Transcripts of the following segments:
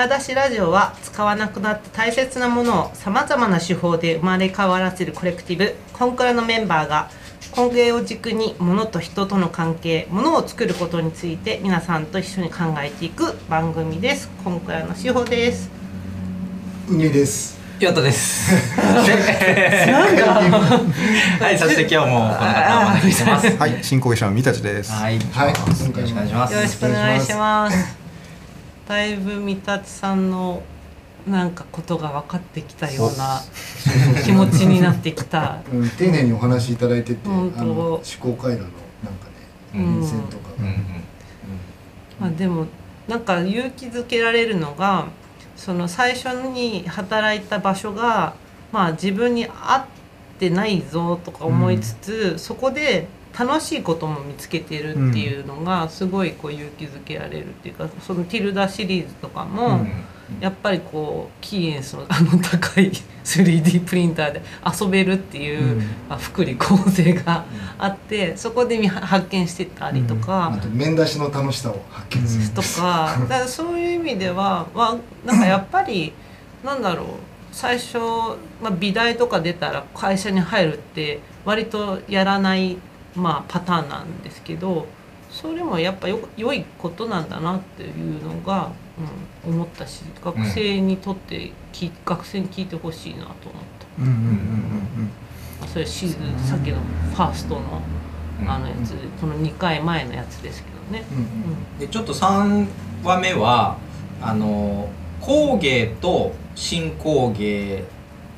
蔵出しラジオは使わなくなった大切なものをさまざまな手法で生まれ変わらせるコレクティブコンクラのメンバーが工芸を軸に物と人との関係物を作ることについて皆さんと一緒に考えていく番組ですコンクラの手法です海ですヨトです。なんか はい、そして今日もこの方をお招きしてます。はい、進行者の三立です。はい、はいよろしくお願いします。よろしくお願いしますだいぶ三立さんのなんかことが分かってきたような気持ちになってきた。うん丁寧にお話しいただいてて思考回路のなんかねうん。変遷とかが、うんうんまあ、でもなんか勇気づけられるのがその最初に働いた場所が、まあ、自分に合ってないぞとか思いつつ、そこで楽しいことも見つけてるっていうのがすごいこう勇気づけられるっていうかその「ティルダ」シリーズとかも、うん。やっぱりこうキーエンスのあの高い 3D プリンターで遊べるっていう、うん。まあ、福利厚生があってそこで見発見してたりとか。あと面出しの楽しさを発見する、とかだからそういう意味では、まあ、なんかやっぱりなんだろう最初、まあ、美大とか出たら会社に入るって割とやらない、まあ、パターンなんですけどそれもやっぱよ良いことなんだなっていうのが、うん、思ったし学生にとってき、学生に聞いてほしいなと思った。うんうんうんそれシーズンさっきのファーストのあのやつ、この2回前のやつですけどね。うんうん。でちょっと三話目はあの工芸と新工芸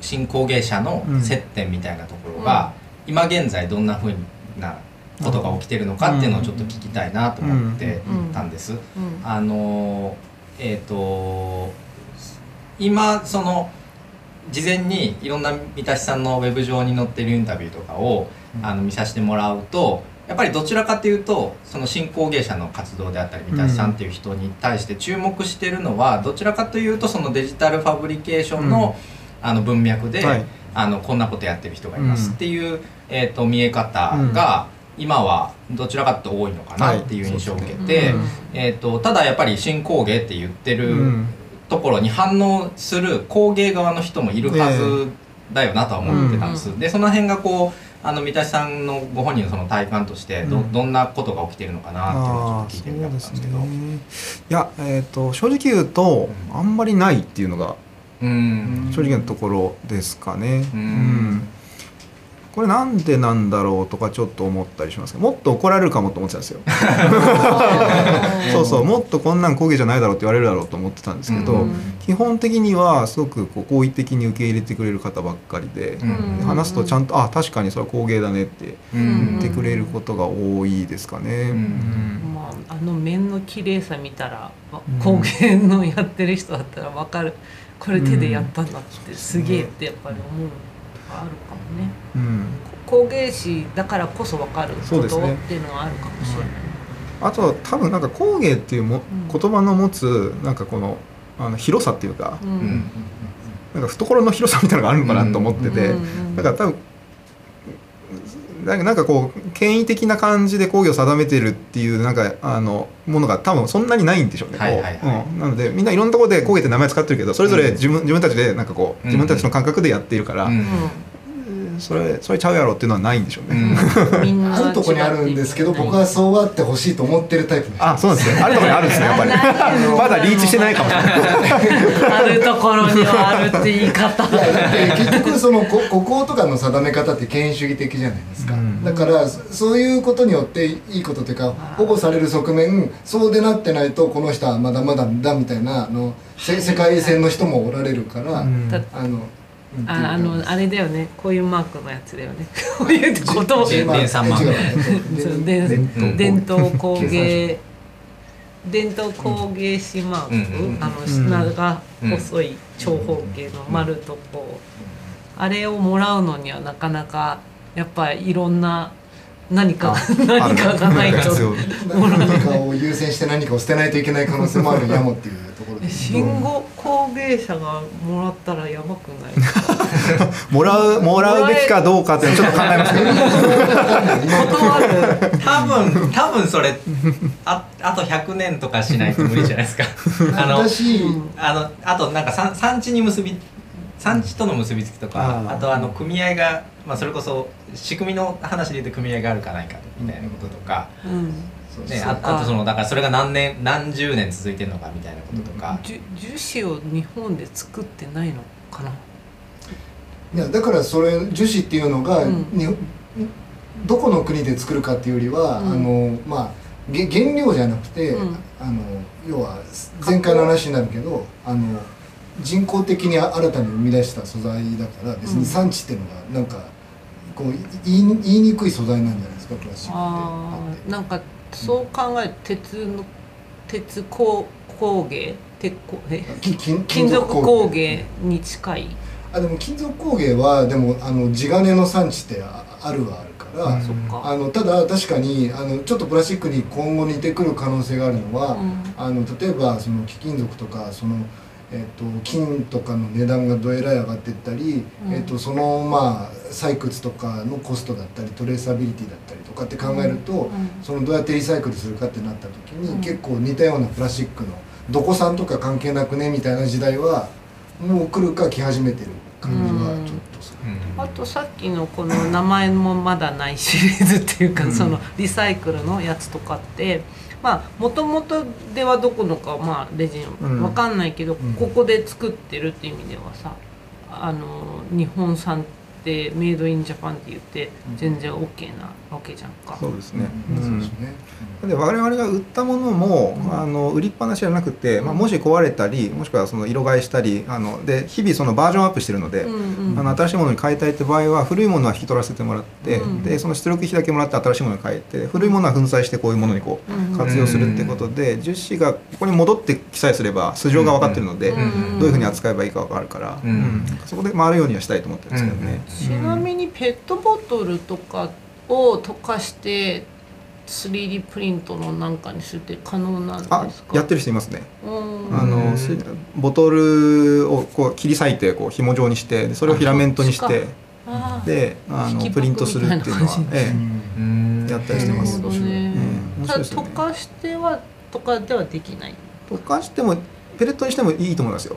新工芸者の接点みたいなところが、今現在どんなふうなことが起きてるのかっていうのをちょっと聞きたいなと思ってたんです。うん。あのえっ、と今その事前にいろんな三田さんのウェブ上に載ってるインタビューとかを、あの見させてもらうとやっぱりどちらかというとその新工芸者の活動であったり三田さんっていう人に対して注目してるのはどちらかというとそのデジタルファブリケーションの,、あの文脈で、はいあのこんなことやってる人がいますうんっていう、えー、と見え方が、今はどちらかと多いのかなっていう印象を受けて、うん。えー、とただやっぱり新工芸って言ってる、うん。ところに反応する工芸側の人もいるはずだよなとは思ってたんです、うん。でその辺がこうあの三田さんのご本人のその体感としてど,、うん。どんなことが起きてるのかなっていうのをちょっと聞いてみたかったんですけど。ね。いやえっ、と正直言うとあんまりないっていうのがうん正直なところですかね。うん。うん。これなんでなんだろうとかちょっと思ったりしますけどもっと怒られるかもと思ってたんですよ。そうそうもっとこんなん工芸じゃないだろうって言われるだろうと思ってたんですけど、うん。基本的にはすごくこう好意的に受け入れてくれる方ばっかりで、うん。話すとちゃんと「あ確かにそれは工芸だね」ってうん。言ってくれることが多いですかね。うん。まあ、あの面の綺麗さ見たら、工芸のやってる人だったら分かるこれ手でやったんだって、すげえってやっぱり思うのがあるかもね。うん。工芸士だからこそ分かることっていうのはあるかもしれない、あとは多分なんか工芸っていうも、うん言葉の持つなんかこのあの広さっていうか、うんうんなんか懐の広さみたいなのがあるのかなと思ってて、うんだから多分なんかこう権威的な感じで工芸を定めてるっていうなんかあのものが多分そんなにないんでしょうね。はいはいはい。う。ん。なのでみんないろんなところで工芸って名前使ってるけどそれぞれ自分,、自分たちでなんかこううん自分たちの感覚でやっているから、うんそれそれちゃうやろっていうのはないんでしょうね。あるとこにあるんですけど僕はそうあってほしいと思ってるタイプの人あそうなんですね。あるところにあるんですねやっぱり。まだリーチしてないかもしれない。あるところにはあるって言い方い結局そのこ国交とかの定め方って権威主義的じゃないですか、うんだからそそういうことによっていいことというか保護される側面そうでなってないとこの人はまだまだだみたいなあのせ世界線の人もおられるから、うんだあのうんああのあれだよね。こういうマークのやつだよね。こういうことを伝統。伝統工芸。伝統工芸士マーク、あの砂が細い長方形の丸とこう、あれをもらうのにはなかなかやっぱりいろんな何か 何かがないと何かを優先して何かを捨てないといけない可能性もあるやもっていうところで信号工芸者がもらったらやばくない もらうもらうべきかどうかっていうのをちょっと考えますけど。断る。多分多分それああと100年とかしないと無理じゃないですか。あの私、あのあとなんか産産地に結び産地との結びつきとかあとあの組合が、まあ、それこそ仕組みの話で言うと組合があるかないかみたいなこととか、うんね、そう。かああとそのだからそれが何年何十年続いてるのかみたいなこととか、樹樹脂を日本で作ってないのかな？いやだからそれ樹脂っていうのが、うん。にどこの国で作るかっていうよりは、うん。あのまあげ原料じゃなくて、うん。あの要は前回の話になるけどあの人工的に新たに生み出した素材だから別に産地っていうのがなんかこう言い言いにくい素材なんじゃないですかプラスチックって。なんかそう考え鉄の鉄工工芸？鉄工え？き金金属工芸。に近い。あでも金属工芸はでもあの地金の産地ってああるはあるから、あのただ確かにあのちょっとプラスチックに今後似てくる可能性があるのは、うん。あの例えばその貴金属とかその、えっと金とかの値段がどえらい上がっていったり、うん。えっとそのまあ採掘とかのコストだったりトレーサビリティだったりとかって考えると、うん。そのどうやってリサイクルするかってなった時に、うん。結構似たようなプラスチックのどこ産とか関係なくねみたいな時代はもう来るか来始めてる感じはちょっとする。うん。あとさっきのこの名前もまだないシリーズっていうか、うん。そのリサイクルのやつとかってまあもともとではどこのかまあレジうん。ンわかんないけど、ん。ここで作ってるっていう意味ではさあの日本産ってメイドインジャパンって言って全然 OK なわけじゃんか。そうですね、うん。ですね。で我々が売ったものも、あの売りっぱなしじゃなくて、まあ、もし壊れたりもしくはその色替えしたりあので日々そのバージョンアップしてるので、うんうん。あの新しいものに変えたいって場合は古いものは引き取らせてもらって、うんでその出力費だけもらって新しいものに変えて古いものは粉砕してこういうものにこうんう活用するってことで、樹脂がここに戻ってきさえすれば素性が分かってるので、うんどういうふうに扱えばいいか分かるから、うん。うん。そこで回るようにはしたいと思ってるんですけどね。ちなみにペットボトルとかを溶かして 3D プリントのなんかにするって可能なんですか？あやってる人いますね。うん。あのすボトルをこう切り裂いてこう紐状にしてでそれをフィラメントにしてであのプリントするっていうのはえうん。やったりしてます。なるほどね。うん面ただ白いですよね。溶かしてはとかではできない？え、溶かしてもペレットにしてもいいと思いますよ。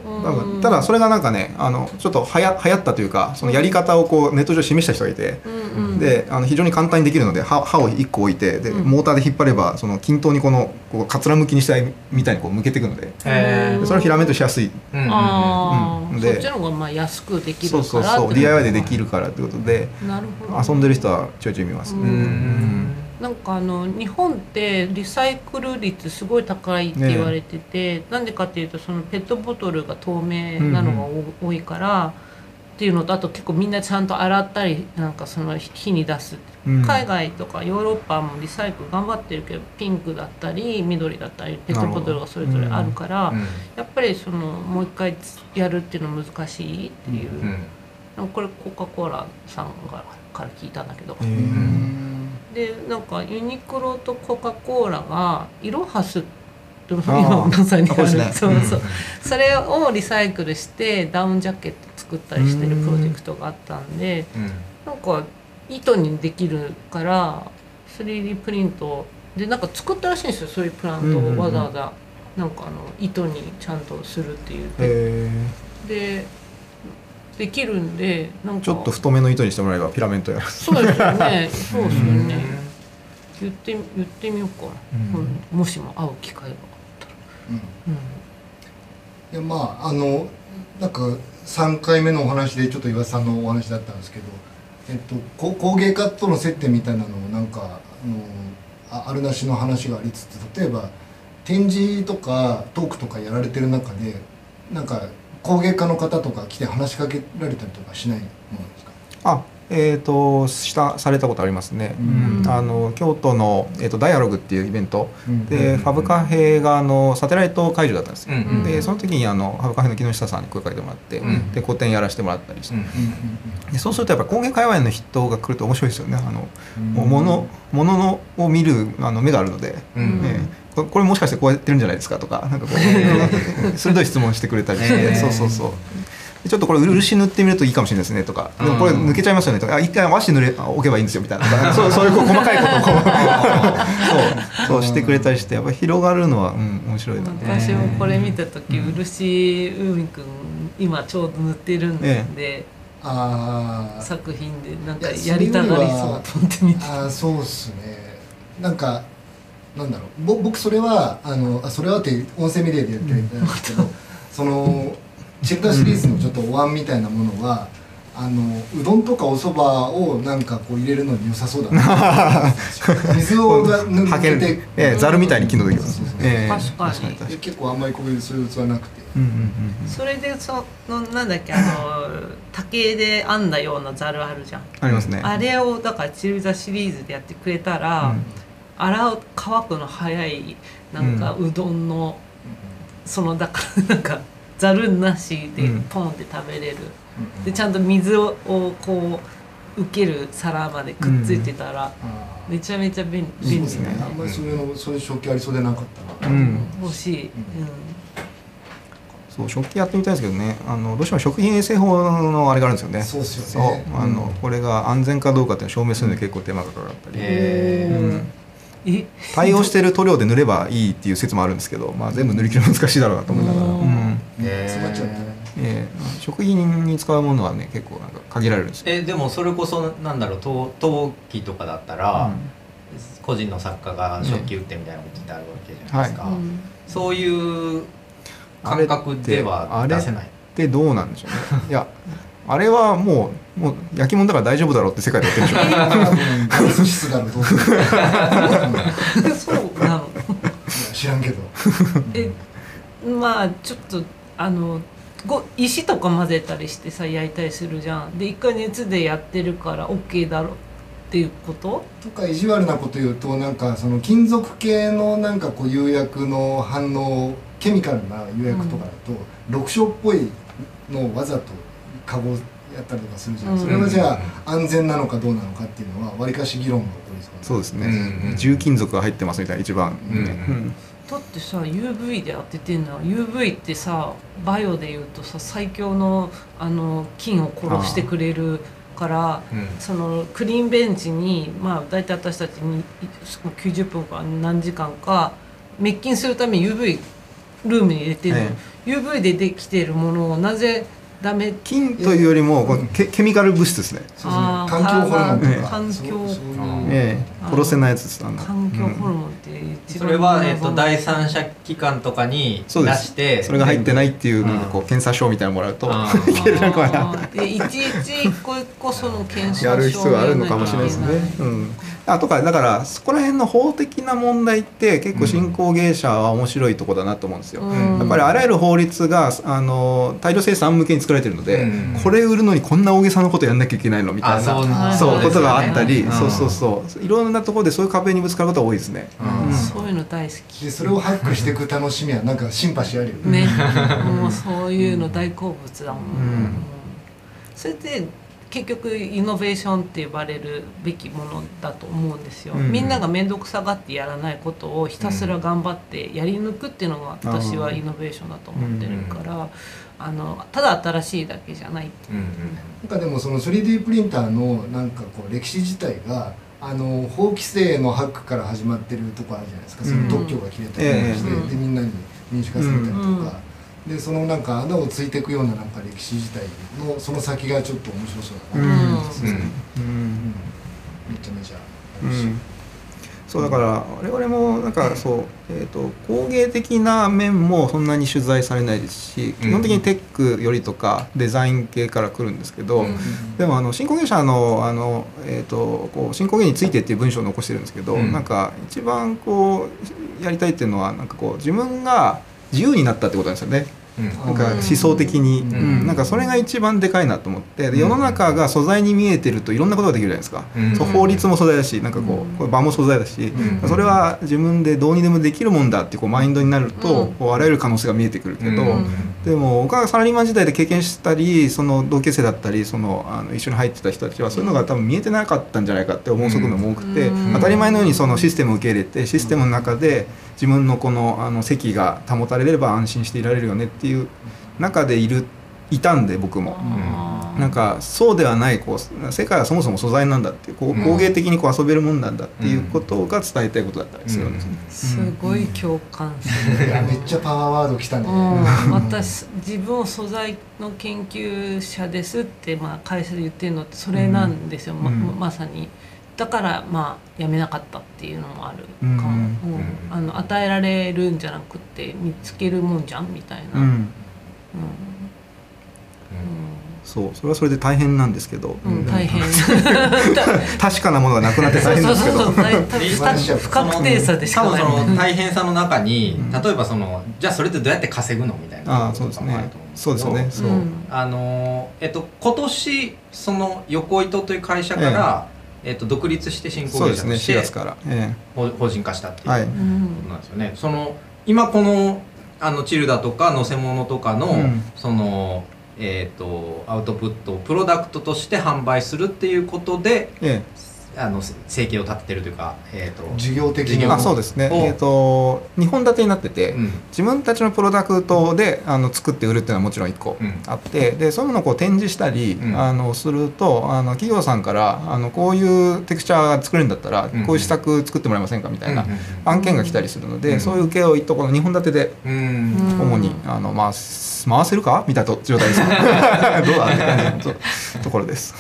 ただそれがなんかねあのちょっとはや流行ったというかそのやり方をこうネット上で示した人がいて、うんうん。であの非常に簡単にできるので刃刃を1個置いてで、うん。モーターで引っ張ればその均等にこのこうかつらむきにしたいみたいにこう向けていくのでそれをフィラメントしやすい。うんうんうん。でそっちの方がまあ安くできるそうからそうそうって DIY でできるからということでなるほど。遊んでる人はちょいちょい見ます、うん。うんなんかあの日本ってリサイクル率すごい高いって言われてて、なんでかっていうとそのペットボトルが透明なのがお多いから、っていうのとあと結構みんなちゃんと洗ったりなんかその火に出す、うん。海外とかヨーロッパもリサイクル頑張ってるけどピンクだったり緑だったりペットボトルがそれぞれあるからうんやっぱりそのもう一回やるっていうのは難しいっていう、これコカ・コーラさんがから聞いたんだけど。でなんかユニクロとコカ・コーラがイロハスって今まさにある。ね。そうそう。それをリサイクルしてダウンジャケット作ったりしてるプロジェクトがあったんでうん。なんか糸にできるから 3D プリントでなんか作ったらしいんですよそういうプラントうんうんうんをわざわざなんかあの糸にちゃんとするっていう。へでできるんでなんか。ーちょっと太めの糸にしてもらえばフィラメントやるそうですよね。そうですようん。ね言って言ってみようか。な、うん。うんもしも会う機会があったら、いやまああのなんか3回目のお話でちょっと岩田さんのお話だったんですけど、えっと、こ工芸家との接点みたいなのもなんかあのああるなしの話がありつつ例えば展示とかトークとかやられてる中でなんか工芸家の方とか来て話しかけられたりとかしないものですか？あえー、としたされたことありますね、うん。うん。あの京都の、えー、とダイアログっていうイベント。で、うん。ファブカフェがあのサテライト会場だったんですよ、うん。でその時にあのファブカフェの木下さんに声かけてもらって、うん。で個展やらせてもらったりして、うん。でそうするとやっぱ工芸界隈の人が来ると面白いですよね。あの、うん。もう物物のを見るあの目があるので、うん。ええここれもしかしてこうやってるんじゃないですかとかなんかこう 鋭い質問してくれたりして、そうそうそう。ちょっとこれ漆塗ってみるといいかもしれないですねとか。でもこれ抜けちゃいますよねとかあ一回和紙塗れ置けばいいんですよみたいな。そう そういうこう細かいことを。こ うそう。そうしてくれたりしてやっぱり広がるのは、うん、面白いな。私もこれ見た時漆海くん今ちょうど塗ってるんで、ああ作品でなんかやりたがりそうと思って見てあーそうっすね。なんかなんだろう。ぼ僕それはあのあそれはって音声メディアでやってるん。ですけど、そのチェルタシリーズのちょっとお椀みたいなものは、あのうどんとかお蕎麦をなんかこう入れるのに良さそうだな。水をが抜はけて、ええざるみたいに機能できます確かに。結構あんまりこういうそういう器なくて、うんうんうんそれでそのなんだっけあの竹で編んだようなざるあるじゃん。ありますね。あれをだからチルザシリーズでやってくれたら、うん洗う乾くの早いなんかうどんの、そのだから なんかざるなしでうん。ポンって食べれる、でちゃんと水ををこう受ける皿までくっついてたら、めちゃめちゃ便利ですね。あんまりそういうのそういう食器ありそうでなかったな、うん。欲しい、うん。そう食器やってみたいですけどね。あのどうしても食品衛生法のあれがあるんですよね。そうっすよね。あのこれが安全かどうかっていうのを証明するので結構手間がかかったり、う。ん。え対応してる塗料で塗ればいいっていう説もあるんですけど、まあ、全部塗り切るの難しいだろうなと思いながら、ううん。んへー詰まっちゃってええ食品に使うものはね結構なんか限られるんですよ、えでもそれこそなんだろう陶陶器とかだったら、個人の作家が食器売ってみたいなことってあるわけじゃないですか、うん。そういう感覚では出せない。でどうなんでしょうね。いやあれはもうもう焼き物だから大丈夫だろうって世界でやってるでしょ。そうなの知らん。けどえまあちょっとあのご石とか混ぜたりしてさ焼いたりするじゃん。で一回熱でやってるから OK だろっていうこととか意地悪なこと言うとなん。かその金属系のなん。かこう釉薬の反応ケミカルな釉薬とかだと、緑色っぽいのをわざとカゴやったりとかするじゃん、うん。それはじゃあ安全なのかどうなのかっていうのはわりかし議論が起こりそうそうですね、うんうん。重金属が入ってますみたいな一番、ねうん。うん。だってさ UV で当ててんの UV ってさバイオでいうとさ最強のあの菌を殺してくれるからうん。そのクリーンベンチにまあ大体私たちに90分か何時間か滅菌するために UV ルームに入れてるの、え UV でできてるものをなぜダメ金というよりもケケミカル物質ですね、そうですね。あー環境ホルモンとか環境。ええ殺せないやつですあの環境ホルうんモンって一そ番れは、えっと、第三者機関とかに出してそれが入ってないっていううんなん。かこう検査証みたいなのもらうとあいけるのかな。いちいち一個一個その検証やる必要があるのかもしれないですね。うん、あとかだからそこら辺の法的な問題って結構新興芸者は面白いとこだなと思うんですよ。うん。やっぱりあらゆる法律があの大量生産向けに作られてるので、うん。これ売るのにこんな大げさなことやんなきゃいけないのみたいなあそうことがあったり、うん。そうそうそう。いろんなところでそういう壁にぶつかることが多いですね。うん。うん。そういうの大好き。でそれをハックしていく楽しみはなんかシンパシーあるよね。もうそういうの大好物だもん、うん。それで結局イノベーションって呼ばれるべきものだと思うんですよ、うん。みんなが面倒くさがってやらないことをひたすら頑張ってやり抜くっていうのが私はイノベーションだと思ってるから、あのただ新しいだけじゃないってうん。うんなんかでもその 3D プリンターのなんかこう歴史自体があの法規制のハックから始まってるとこあるじゃないですか、その特許が切れたりとかして、ええ。でみんなに民主化されたりとか、でそのなんか穴をついていくようななんか歴史自体のその先がちょっと面白そうだな、うんうん。うん。うん。めちゃめちゃそうだから我々もなんかそう、えー、と工芸的な面もそんなに取材されないですし基本的にテックよりとかデザイン系から来るんですけど、うん。でもあの新工芸者のあの、えー、とこう新工芸についてっていう文章を残してるんですけど、うん。なんか一番こうやりたいっていうのはなんかこう自分が自由になったってことなんですよね。うん。なんか思想的に、うん。うんなんかそれが一番でかいなと思って。で世の中が素材に見えてるといろんなことができるじゃないですか、法律も素材だしなんかこう、場も素材だし、うん。それは自分でどうにでもできるもんだってこうマインドになると、うん。こうあらゆる可能性が見えてくるけど、うん。でも僕がサラリーマン時代で経験したりその同級生だったりそのあの一緒に入ってた人たちはそういうのが多分見えてなかったんじゃないかって思う側面も多くて、うん。当たり前のようにそのシステムを受け入れてシステムの中で自分のこのあの席が保たれれば安心していられるよねっていう中でいるいたんで僕も。あー。なんかそうではないこう世界はそもそも素材なんだっていうこううん。工芸的にこう遊べるもんなんだっていうことが伝えたいことだったりするんですね。すごい共感する。いやめっちゃパワーワードきたね、うん、私自分を素材の研究者ですって、まあ、会社で言ってるのってそれなんですよ、まうん。まさにだからまあ辞めなかったっていうのもあるかも、うん。うん。あの与えられるんじゃなくて見つけるもんじゃんみたいな、うん。うん、そう。それはそれで大変なんですけど、大変。確かなものがなくなって大変なんですけど。そうそうそう。大多分不確定さでしかない。多分その大変さの中に、うん。例えばそのじゃあそれってどうやって稼ぐのみたいなああそうですところもあるねと思うんですけど。そうですよね。そう、う。んあのーえっと今年その横糸という会社から、えっと独立して新興そうですね4業者として月から、え法法人化したっていう。はい。ことうんなんですよね。その今このあのチルダとか乗せ物とかの、うん。そのえっ、とアウトプットをプロダクトとして販売するっていうことでええあの生計を立ててるというか、えっ、と事業的に。事業えあそうですね。お。えっ、と2本立てになってて、うん。自分たちのプロダクトであの作って売るっていうのはもちろん1個うん。あって、でそういうものをこう展示したり、うん。あのするとあの企業さんからあのこういうテクスチャーが作れるんだったら、うんこういう施策作ってもらえませんかみたいなうんうん案件が来たりするので、うん。そういう請負とこの2本立てでうん。うん。主に、あの回す回せるか？みたいな状態です どうだ？って感じのとところです。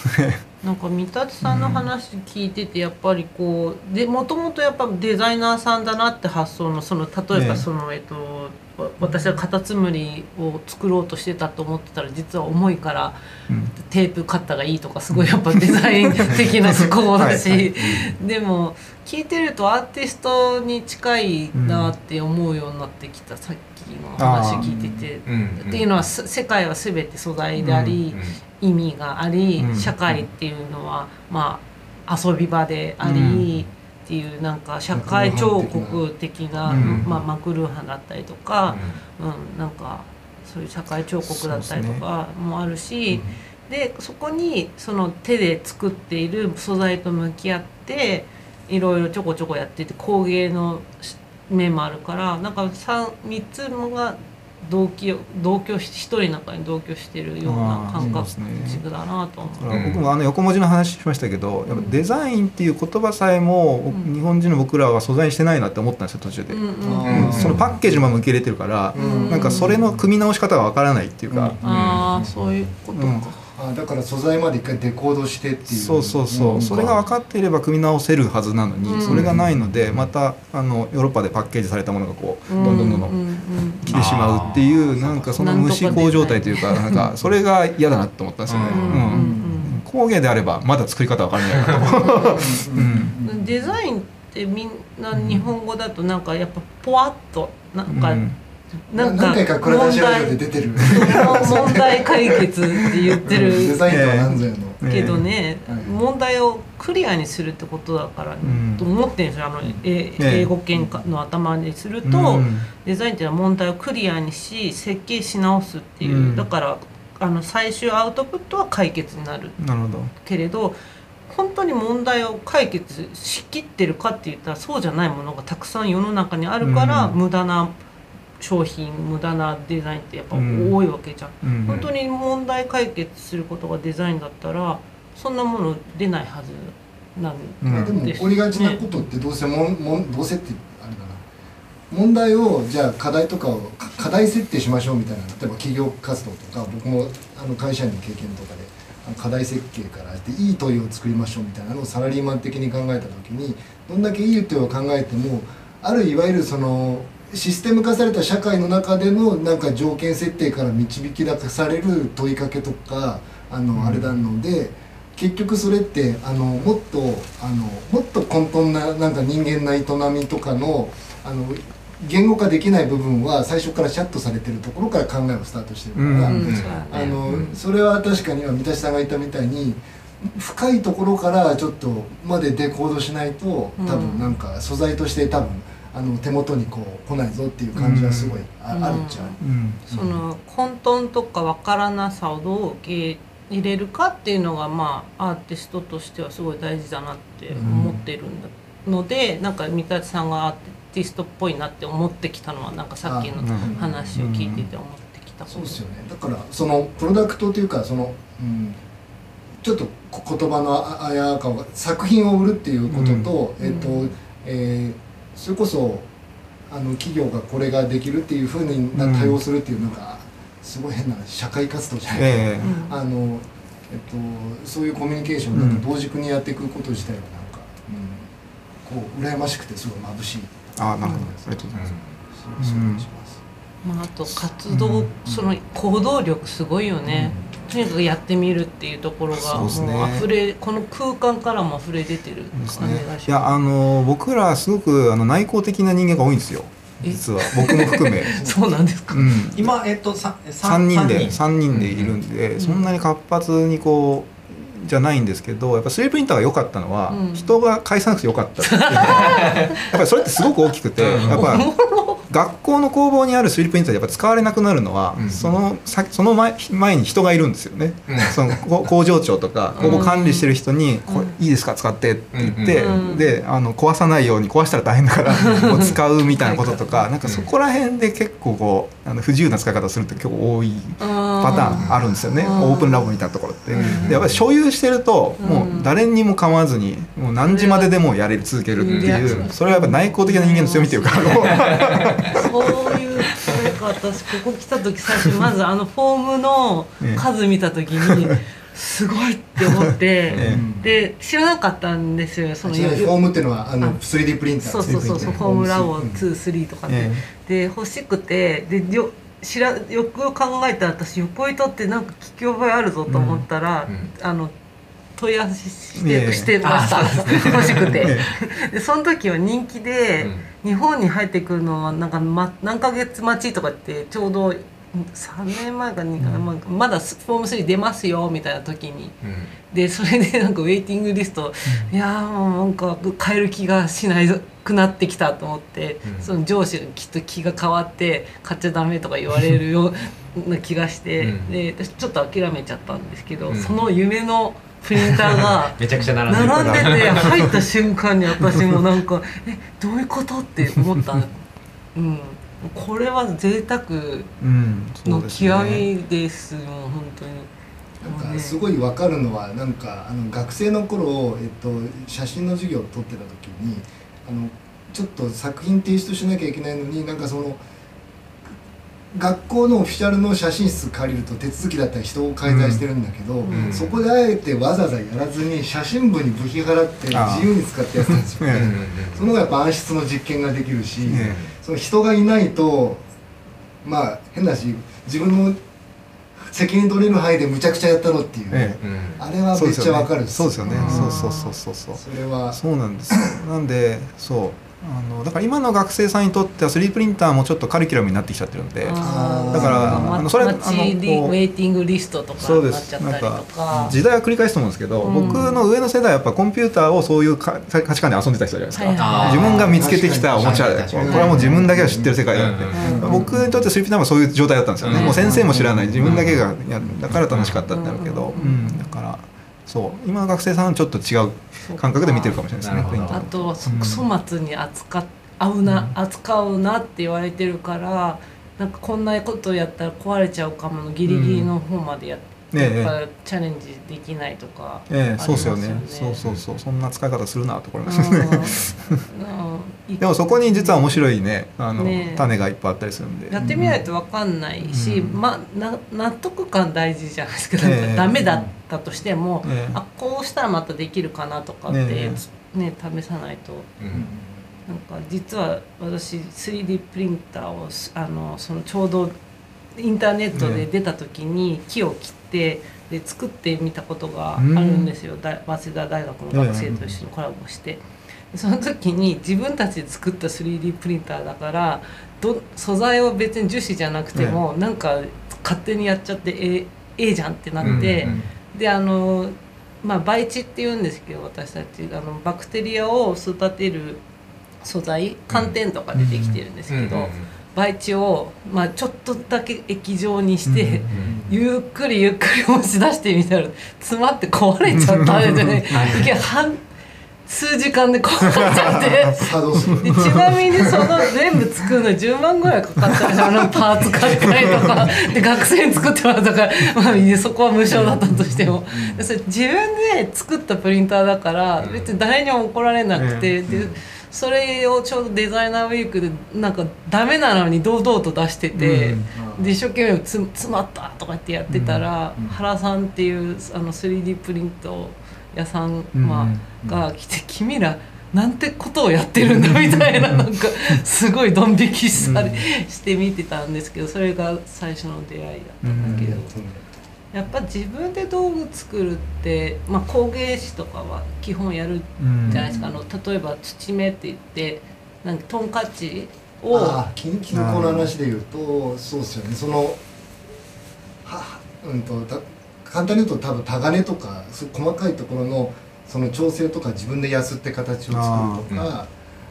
なんか三達さんの話聞いててやっぱりこうでもともとやっぱデザイナーさんだなって発想のその例えねばその、えっとわ私はカタツムリを作ろうとしてたと思ってたら実は重いからうん。テープカッターがいいとかすごいやっぱデザイン的な思考だし、はいでも聞いてるとアーティストに近いなって思うようになってきた、さっきの話聞いてて。うんっていうのはす世界は全て素材であり、意味があり、うん。社会っていうのはまあ遊び場であり、っていうなんか社会彫刻的な、うん。まあ、マクルーハンだったりとか、うん。なんかそういう社会彫刻だったりとかもあるしで,、そこにその手で作っている素材と向き合っていろいろちょこちょこやってて工芸のし面もあるからなんか 3, 3つが同居同居し一人の中に同居してるような感覚だなと思う。だから僕もあの横文字の話しましたけど、やっぱデザインっていう言葉さえも、うん。日本人の僕らは素材にしてないなって思ったんですよ途中で、うんうんうん。そのパッケージのまま受け入れてるから、うん。なんかそれの組み直し方がわからないっていうか、ああそういうことか。うん。あだから素材まで一回デコードしてっていう。そうそうそう、ん。それが分かっていれば組み直せるはずなのに、うん。それがないのでまたあのヨーロッパでパッケージされたものがこうどんどんどんどんうんうん来てしまうっていうなんかその無思考状態というかなんかそれが嫌だなって思ったんですよね。うん。工芸であればまだ作り方わかんないなと。うん。デザインってみん。な日本語だとなん。かやっぱポワッとなん。か、うんなんか何回かで出てる。問題解決って言ってデるザインとは何ぞやの、けどね、はい。問題をクリアにするってことだから、ん。と思ってるんですよあの、ええ。英語圏の頭にすると、うん。デザインっていうのは問題をクリアにし設計し直すっていう、うん。だからあの最終アウトプットは解決になる。なるほど。けれど本当に問題を解決しきってるかって言ったらそうじゃないものがたくさん世の中にあるから、うん。無駄な商品無駄なデザインってやっぱうん多いわけじゃん。うん。本当に問題解決することがデザインだったらそんなもの出ないはずなんうんまあでも起こりがちなことってどうせもんもんどうせってあれだな。問題をじゃあ課題とかをか課題設定しましょうみたいな例えば企業活動とか僕もあの会社員の経験とかで課題設計からやっていい問いを作りましょうみたいなのをサラリーマン的に考えた時にどんだけいい問いを考えてもあるいわゆるそのシステム化された社会の中でのなんか条件設定から導き出される問いかけとかあの、うん。あれなので結局それってあのもっとあのもっと混沌ななんか人間な営みとかのあの言語化できない部分は最初からシャットされてるところから考えをスタートしてるから、あのうん。それは確かに今三田さんが言ったみたいに深いところからちょっとまでデコードしないと多分なんか素材として多分あの手元にこう来ないぞっていう感じはすごいあ,、るっちゃある。うん。その混沌とか分からなさをどう受け入れるかっていうのがまあアーティストとしてはすごい大事だなって思ってるんだ、のでなんか三田さんがアーティストっぽいなって思ってきたのはなんかさっきのうん。話を聞いてて思ってきた。ことそうですよね。だからそのプロダクトというかその、うん、ちょっとこ言葉のああやかは作品を売るっていうことと、うん。えっ、と、うん。えーそれこそあの企業がこれができるっていうふうに対応するっていうなんかすごい変な社会活動じゃない、えうんあの、えっと、そういうコミュニケーションをなんか同軸にやっていくこと自体はなんか、うん、こう羨ましくてすごい眩しい。えああなるほど。ありがとうございます、そうそう感じます。まあ、あと活動、うん。その行動力すごいよね、とにかくやってみるっていうところがもう溢れこの空間からも溢れ出てるですね感じがします。いやあの僕らすごくあの内向的な人間が多いんですよ。え？実は。僕も含め、そうなんですか、うん、今えっとさ3人で三3人でいるんで、うん。そんなに活発にこうじゃないんですけどやっぱ 3D プリンターが良かったのは、うん。人が返さなくて良かったっていう。やっぱりそれってすごく大きくて、うん。やっぱ学校の工房にある 3D プリンターでやっぱ使われなくなるのは、うん。その先その前前に人がいるんですよね。うん。そのこ工場長とかここ管理してる人に「うん。これいいですか使って」って言って、うんであの壊さないように壊したら大変だからもう使うみたいなこととかなんかそこら辺で結構こうあの不自由な使い方をするって結構多いパパターンあるんですよね。うん。オープンラボみたいなところって。うん。でやっぱり所有してるともう誰にも構わずにもう何時まででもやれる続けるっていううん。それはやっぱ内向的な人間の強みっていうか そういうなんか私ここ来た時最初まずあのフォームの数見た時にすごいって思って えで知らなかったんですよ。そのフォームっていうのはあのあ 3D プリンターそうそうそうそうフォームラボ23とかって、えで欲しくてでよ知らよく考えたら私横糸ってなんか聞き覚えあるぞと思ったら、うんあの問い合わせしてしてました、欲しくて、えでその時は人気で、日本に入ってくるのはなんか、ま、何ヶ月待ちとかってちょうど3年前か2年前か、まだフォーム3出ますよみたいな時に。でそれでなんかウェイティングリスト、いやーもうなんか変える気がしないくなってきたと思って、うん。その上司がきっと気が変わって買っちゃダメとか言われるような気がして、うん。で私ちょっと諦めちゃったんですけど、うん。その夢のプリンターが めちゃくちゃ並んでる並んでて入った瞬間に私もなんか「えどういうこと?」って思った、うん、これは贅沢の極みですもう本当に。なんかすごい分かるのはなんかあの学生の頃、えっと、写真の授業を取ってた時にあのちょっと作品提出しなきゃいけないのになんかその学校のオフィシャルの写真室借りると手続きだったり人を介在してるんだけど、うん。そこであえてわざわざやらずに写真部に部費払って自由に使ってやってたんですよ。えね。その方がやっぱ暗室の実験ができるし、えその人がいないとまあ変だし自分の責任取れる範囲でむちゃくちゃやったのっていう、えあれはめっちゃわかるそうですよね。うんそうそうそうそう。そうそれは。そうなんですよ。なんでそうあのだから今の学生さんにとっては 3D プリンターもちょっとカリキュラムになってきちゃってるんでだからまあのそれあのこうウェイティングリストとかそうです。なんかか時代は繰り返すと思うんですけど、うん。僕の上の世代はやっぱコンピューターをそういうか価値観で遊んでた人じゃないですか、はいはい自分が見つけてきたおもちゃでこれはもう自分だけが知ってる世界だって、うん僕にとって 3D プリンターはそういう状態だったんですよね、うん。もう先生も知らない。自分だけがやる。だから楽しかったってなるけど、ううんん。だからそう。今の学生さんはちょっと違う感覚で見てるかもしれないですねあとは粗末に扱っ合うな、うん。扱うなって言われてるからなんかこんなことやったら壊れちゃうかものギリギリの方までやって、ねえやっぱチャレンジできないとかええそうですよね。そうそうそう。そんな使い方するなと思いますねうん。うん。でもそこに実は面白いねあのねえ。種がいっぱいあったりするんで。やってみないと分かんないし、うん。まあな納得感大事じゃないですか、え。えダメだったとしても、ええ。あこうしたらまたできるかなとかって、え。ね試さないと。なんか実は私 3D プリンターをすあのそのちょうどインターネットで出た時に木を切ってで作ってみたことがあるんですよ、だ早稲田大学の学生と一緒にコラボして。その時に自分たちで作った 3D プリンターだからど素材を別に樹脂じゃなくても、なんか勝手にやっちゃってええええじゃんってなって、であのまあ培地って言うんですけど私たちあのバクテリアを育てる素材寒天とかでできてるんですけど、培地を、まあ、ちょっとだけ液状にして、ゆっくりゆっくり押し出してみたら詰まって壊れちゃったんですよ半数時間でこうなっちゃって。でちなみにその全部作るのに10万ぐらいかかったんですよあのパーツ買ったりとか で学生に作ってもらったから、まあ、そこは無償だったとしても。でそれ自分で作ったプリンターだから別に誰にも怒られなくて、でそれをちょうどデザイナーウィークでなんかダメなのに堂々と出してて。うん。で一生懸命つ詰まったとか言ってやってたら、原さんっていうあの 3D プリント屋さん、まあ、が来て「君らなんてことをやってるんだ」みたいななんか すごいドン引きされ、して見てたんですけどそれが最初の出会いだったんだけど、やっぱ自分で道具作るって、まあ、工芸士とかは基本やるうんじゃないですか、あの例えば土目って言ってなんかトンカチを。ああキノキノコの話で言うとそうですよね。そのはうんとた簡単に言うと多分タガネとか細かいところのその調整とか自分でやすって形を作るとか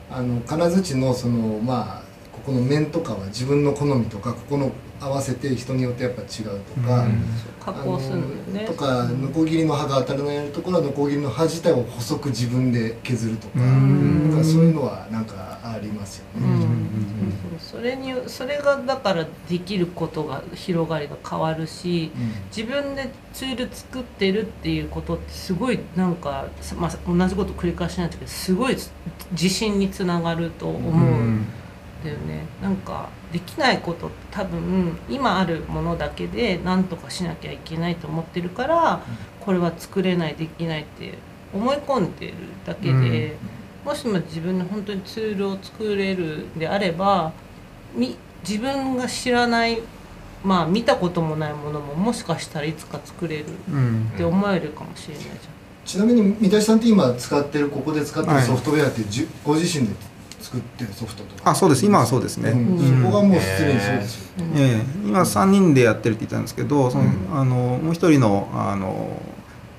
あの金槌のそのまあここの面とかは自分の好みとかここの合わせて人によってやっぱ違うとか。うん加工するのよねとかノコギリの刃が当たらないところはノコギリの刃自体を細く自分で削るとかうんなんかそういうのはなんかありますよね。うんんそれにそれがだからできることが広がりが変わるし自分でツール作ってるっていうことってすごいなんか、まあ、同じこと繰り返しなんですけどすごい自信につながると思うんだよね。なんかできないことって多分今あるものだけで何とかしなきゃいけないと思ってるからこれは作れないできないって思い込んでるだけで。もしも自分で本当にツールを作れるんであればみ自分が知らないまあ見たこともないものももしかしたらいつか作れるうん。って思えるかもしれないじちなみに三田さんって今使ってるここで使ってるはいソフトウェアってじゅご自身で作ってるソフトとか。あそうです。今はそうですね、うん。うん。そこがもうすでにそうですよ、ゃん。うんええ。今3人でやってるって言ったんですけどその、うん。あのもう一人のあの、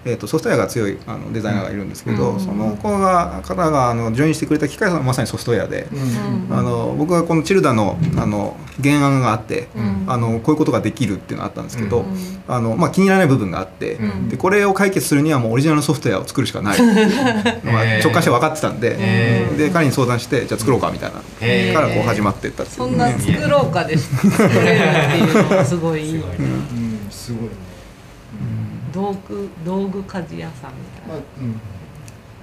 えー、とソフトウェアが強いあのデザイナーがいるんですけど、うん。その子が方があのジョインしてくれた機械はまさにソフトウェアで、うん。あの僕がこのチルダのあの原案があって、うん。あのこういうことができるっていうのがあったんですけど、うん。あのまあ、気に入らない部分があって、うん。でこれを解決するにはもうオリジナルのソフトウェアを作るしかないのが 直感して分かってたんで、へー。で彼に相談してじゃあ作ろうかみたいな、へー。からこう始まっていったっていう。そんな作ろうかで作 れるっていうのがすごい。いいすごいねうん。すごいね、道具道具鍛冶屋さんみたいな。まあうん、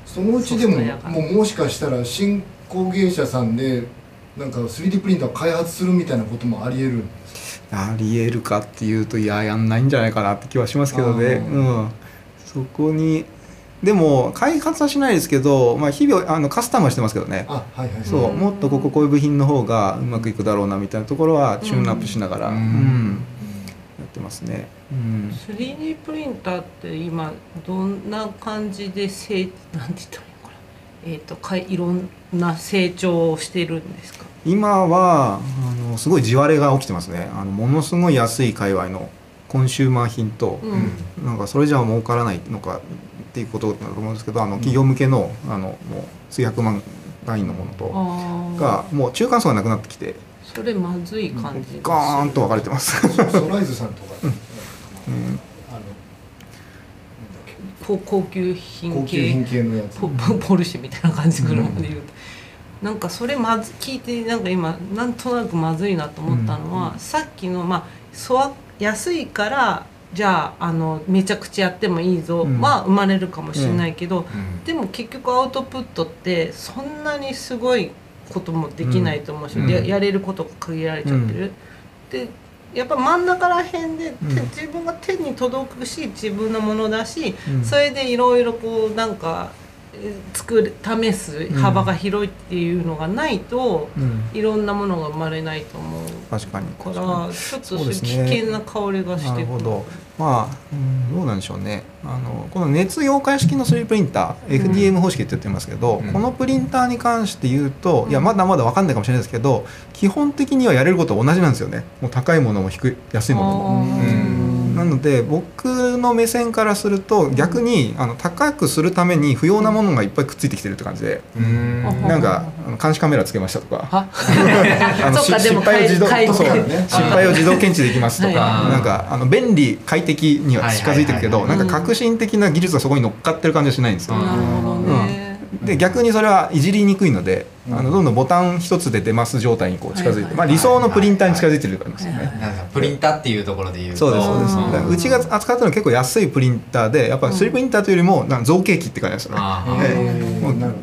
そのうちでももうもしかしたら新工芸者さんでなんか 3D プリンターを開発するみたいなこともありえるんですありえるかっていうといややんないんじゃないかなって気はしますけどね、うん、そこにでも開発はしないですけど、まあ、日々あのカスタムはしてますけどね。あはいはいそう、うんもっとこここういう部品の方がうまくいくだろうなみたいなところはチューンアップしながら、ううんん。やってますね、うん、3D プリンターって今どんな感じで成なんて言ったらいいのかな？えっ、とかいいろんな成長をしてるんですか？今はあのすごい地割れが起きてますね。あのものすごい安い界隈のコンシューマー品と、うん。なんかそれじゃ儲からないのかっていうことだと思うんですけどあの企業向けのあのもう数百万単位のものとああがもう中間層がなくなってきてそれまずい感じガーンと分かれてます。ソソライズさんとか、うん高高級品系系のやつ。ポ ポポルシェみたいな感じ車で言うと、なんかそれまず聞いてなんか今なんとなくまずいなと思ったのは、さっきのまあそわ安いからじゃああのめちゃくちゃやってもいいぞうん。は生まれるかもしれないけど、うん。でも結局アウトプットってそんなにすごいこともできないと思うし、うん。でやれることが限られちゃってる。でやっぱ真ん中ら辺で、うん。手自分が手に届くし自分のものだし、うん。それでいろいろこうなんかえー作る試す幅が広いっていうのがないと、うん。いろんなものが生まれないと思う確かにからちょっと危ね険な香りがしなてくる。るほど。まあ、うん、どうなんでしょうね。あのこの熱溶解式の 3D プリンター、FDM 方式って言ってますけど、うん。このプリンターに関して言うと、うん。いやまだまだ分かんないかもしれないですけど基本的にはやれることは同じなんですよね。もう高いものも低い安いものも。なので僕の目線からすると逆にあの高くするために不要なものがいっぱいくっついてきてるって感じで、なんかあの監視カメラつけましたとか。は？あの失敗を自動そう書いて失敗を自動検知できますとか、はいなんかあの便利快適には近づいてるけど、なんか革新的な技術がそこに乗っかってる感じはしないんですよ。なるほどね、で逆にそれはいじりにくいので、あのどんどんボタン一つで出ます状態にこう近づいて、まあ、理想のプリンターに近づいてるからですよね。はい。はいなんかプリンターっていうところで言うと。そうですそうです。うん。うちが扱ってるのは結構安いプリンターでやっぱ 3D プリンターというよりもなんか造形機って感じですよね。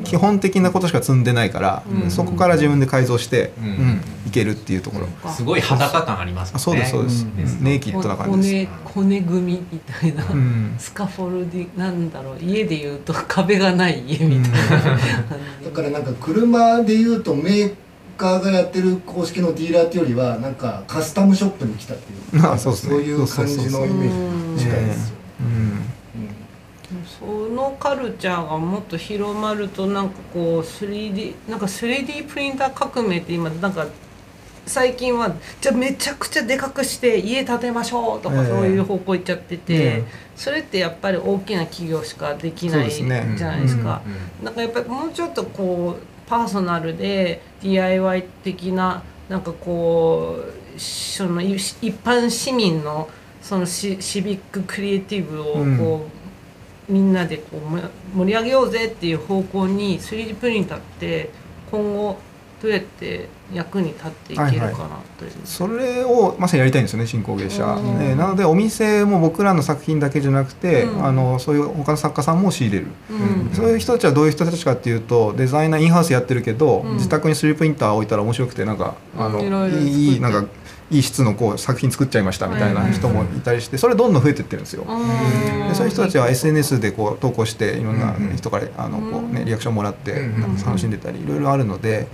基本的なことしか積んでないから、うん。そこから自分で改造して、うん。うんいけるっていうところ、うんすごい裸感ありますあそうですそうです、ネイキッドな感じです、骨骨組みみたいな、うん。スカフォルディなんだろう。家でいうと 壁がない家みたいな だからなんか車でいうとメーカーがやってる公式のディーラーっていうよりはなんかカスタムショップに来たっていう。あそうですね。いう感じのイメージに近いですよ、うん。そのカルチャーがもっと広まるとなんかこう 3D なんか 3D プリンター革命って今なんか最近はじゃあめちゃくちゃでかくして家建てましょうとかええ。そういう方向行っちゃってて、ええそれってやっぱり大きな企業しかできないじゃないですか。うん。なんかやっぱりもうちょっとこうパーソナルで DIY 的ななんかこうそのい一般市民のそのシシビッククリエイティブをこう、みんなでこうも盛り上げようぜっていう方向に 3D プリンターって今後どうやって役に立っていけるかなという。それをまさにやりたいんですよね新工芸社、うん。ねなのでお店も僕らの作品だけじゃなくて、うん。あのそういう他の作家さんも仕入れる、うん。そういう人たちはどういう人たちかっていうとデザイナーインハウスやってるけど、うん。自宅に 3D プリンター置いたら面白くてなんかあの、いいなんかいい質のこう作品作っちゃいましたみたいな人もいたりしてそれどんどん増えてってるんですよ。うん。でそういう人たちは SNS でこう投稿していろんな人からあのこう、ね、うん。リアクションもらってうんなんか楽しんでたりいろいろあるので、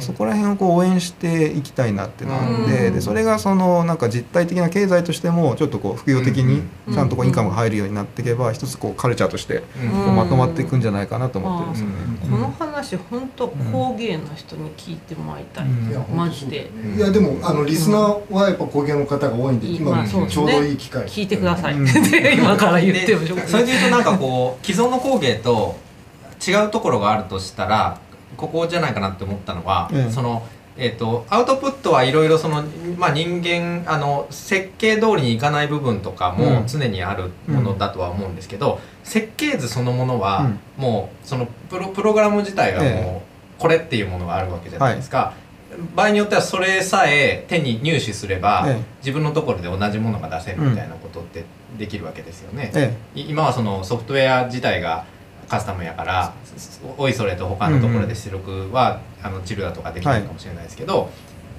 そこら辺をこう応援していきたいなっていうのがあって、うん。でそれがそのなんか実体的な経済としてもちょっとこう副業的にうんちゃんとこうインカムが入るようになっていけば一つこうカルチャーとしてうん。こうまとまっていくんじゃないかなと思ってるんですよね。この話本当工芸の人に聞いてもらいたい、マジで。いやでもあのリスナーはやっぱ工芸の方が多いんで、今ちょうどいい機会。聞いてください、今から言ってもそれで言うとなんかこう既存の工芸と違うところがあるとしたらここじゃないかなって思ったのは、ええそのえー、とアウトプットはいろいろその、まあ、人間あの設計通りにいかない部分とかもうん。常にあるものだとは思うんですけど、設計図そのものは、もうそのプロプログラム自体がもうえこれっていうものがあるわけじゃないですか。場合によってはそれさえ手に入手すれば、ええ。自分のところで同じものが出せるみたいなことってできるわけですよね。えい今はそのソフトウェア自体がカスタムやからおいそれと他のところで出力は、あのチルだとかできないかもしれないですけど、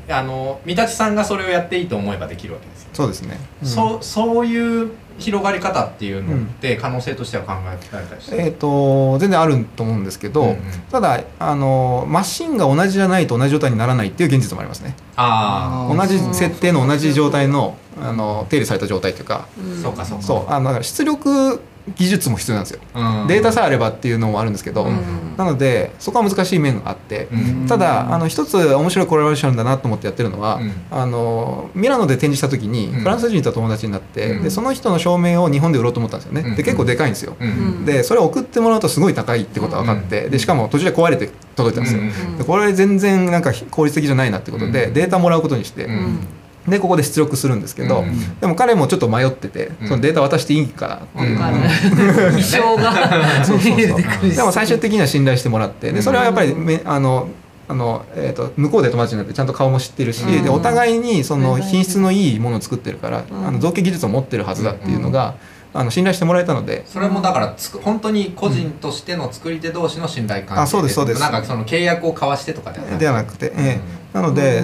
あの三立さんがそれをやっていいと思えばできるわけですよ、そうですね。うん。そうそういう広がり方っていうのって可能性としては考えられたりして、えー、と全然あると思うんですけど、うんうん。ただあのマシンが同じじゃないと同じ状態にならないっていう現実もありますね。あ同じ設定の同じ状態のあの手入れされた状態というか。あそうかそうか。そう。あのだから出力技術も必要なんですよ。うん。データさえあればっていうのもあるんですけど、うん。なのでそこは難しい面があって、うん。ただあの一つ面白いコラボレーションだなと思ってやってるのは、うん。あのミラノで展示した時にうん。フランス人と友達になって、うん。でその人の照明を日本で売ろうと思ったんですよね、うん。で結構でかいんですよ、うん。でそれを送ってもらうとすごい高いってことが分かって、うん。でしかも途中で壊れて届いたんですよ、うん。でこれ全然なんか効率的じゃないなってことで、うん。データもらうことにして、うんでここで出力するんですけど、うんでも彼もちょっと迷ってて、うん。そのデータ渡していいかなっていう、うそうそう見えてくるし。でも最終的には信頼してもらってでそれはやっぱりめあのあの、えー、と向こうで友達になってちゃんと顔も知ってるし、うん。でお互いにそのうん。品質のいいものを作ってるから、うん。あの造形技術を持ってるはずだっていうのが、あの信頼してもらえたので。それもだからつく本当に個人としての作り手同士の信頼関係あそうですそうです。なんかその契約を交わしてとかではなく。てではなくて、ええなので、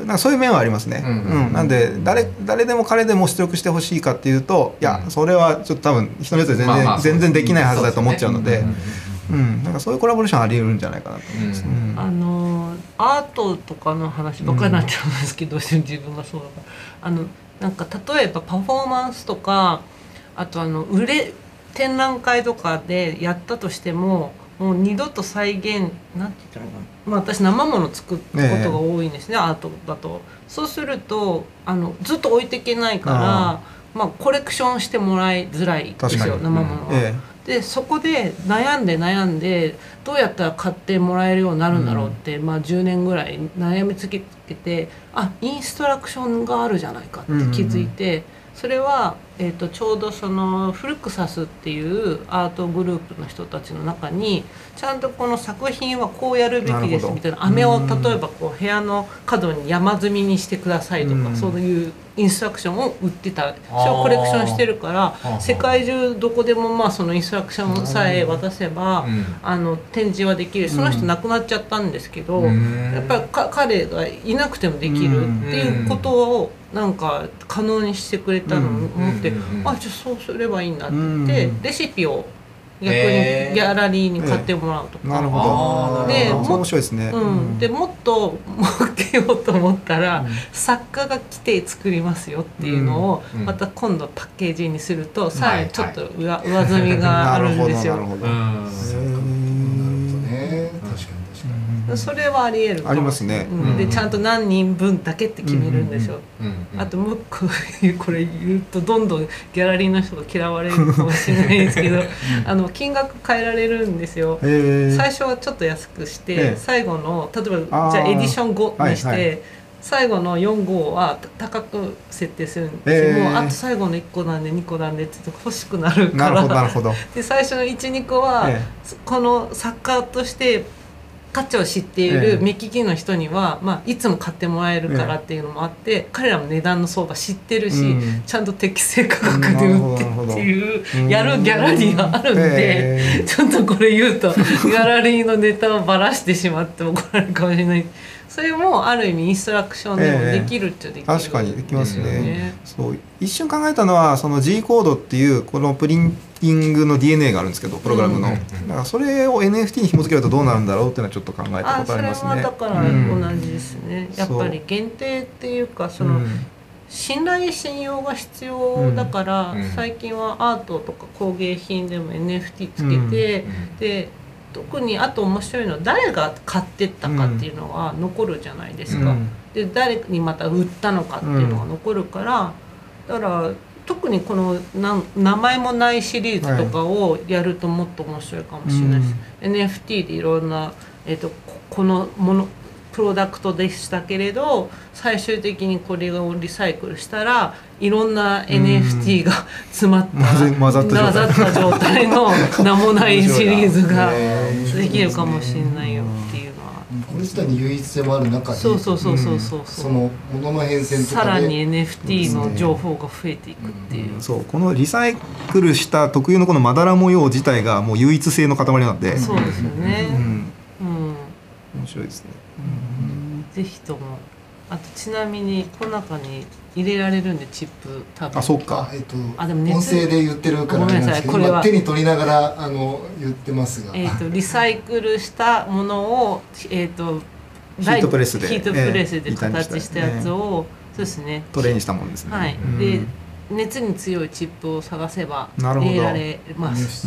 なんかそういう面はありますね、ううんん。なんで誰誰でも彼でも出力してほしいかっていうといや、うん。それはちょっと多分人によって全然,、まあまあ全然できないはずだと思っちゃうので。そうすね。うん。なんかそういうコラボレーションあり得るんじゃないかなと思います、うん。うん。あのアートとかの話ばっかりになっちゃうんですけど、自分がそうだから。あのなんか例えばパフォーマンスとかあとあの売れ展覧会とかでやったとしてももう二度と再現なんて言ったらいいのかな、まあ、私生もの作ることが多いんですね、アートだと。そうするとあのずっと置いていけないからあまあ、コレクションしてもらいづらいですよ生ものは。えでそこで悩んで悩んでどうやったら買ってもらえるようになるんだろうって、まあ、10年ぐらい悩み続けてあインストラクションがあるじゃないかって気づいて、それはえー、とちょうどそのフルクサスっていうアートグループの人たちの中にちゃんとこの作品はこうやるべきですみたいな飴をうん例えばこう部屋の角に山積みにしてくださいとかうん。そういうインストラクションを売ってた。それをコレクションしてるから世界中どこでもまあそのインストラクションさえ渡せばうん。あの展示はできる。その人亡くなっちゃったんですけど。うん。やっぱりか彼がいなくてもできるっていうことをなんか可能にしてくれたのを思って、あじゃあそうすればいいん。だって言って、うんレシピを逆にギャラリーに買ってもらうとか。なるほど。で面白いですね、うん、でもっと儲けようと思ったら、うん。作家が来て作りますよっていうのをうん。また今度パッケージにするとさらにちょっと上,、上積みがなあるんですよ。なるほど、なるほどそれはありえるありますね。うん。うん。でちゃんと何人分だけって決めるんですよ、う。あともう一個これ言うとどんどんギャラリーの人が嫌われるかもしれないですけどあの金額変えられるんですよ。へー。最初はちょっと安くして、ええ。最後の例えばじゃあエディション5にして、はいはい。最後の4号は高く設定するんですええもうあと最後の1個なんで2個なんでって欲しくなるかなるほどなるらほど、で最初の12個は、えこの作家として価値を知っていええ。る目利きの人には、まあ、いつも買ってもらえるからっていうのもあって、彼らも値段の相場知ってるし、うん。ちゃんと適正価格で売ってっていううん。やるギャラリーがあるんで、えちょっとこれ言うとギャラリーのネタをばらしてしまって怒られるかもしれないそれもある意味インストラクションでもできるっちゃできる、確かにできますね、ねそう一瞬考えたのはその G コードっていうこのプリンティングの DNA があるんですけどプログラムの、うんだからそれを NFT に紐付けるとどうなるんだろうっていうのはちょっと考えたことあそれありますね。はだからうん同じですね、やっぱり限定っていうかその、う。ん信頼信用が必要だから、うん。最近はアートとか工芸品でも NFT つけて、で特にあと面白いのは誰が買ってったかっていうのは残るじゃないですか、うん。で誰にまた売ったのかっていうのが残るから、だから特にこのなん名前もないシリーズとかをやるともっと面白いかもしれないです、NFT でいろんな、えー、とここのものプロダクトでしたけれど最終的にこれをリサイクルしたらいろんな NFT が詰まった混ざった状態。混ざった状態の名もないシリーズが できるかもしれないよっていうのは。これ自体に唯一性もある中にそうそうそうそうそう。そのものの変遷とさからでに NFT の情報が増えていくっていう。そうこのリサイクルした特有のこのまだら模様自体がもう唯一性の塊なんで、そうですようね。ん、うん。面白いですね、ぜひとも。あとちなみにこの中に入れられるんでチップ多分。あそうか。あえっとあでも熱。音声で言ってるからごめんなさい。これは今手に取りながらあの言ってますが、えっ、とリサイクルしたものをえっ、とヒートプレスでヒートプレスで形したやつを、そうですね。トレイにしたもんですね、はい。うん。で熱に強いチップを探せばなるほど。入れられます。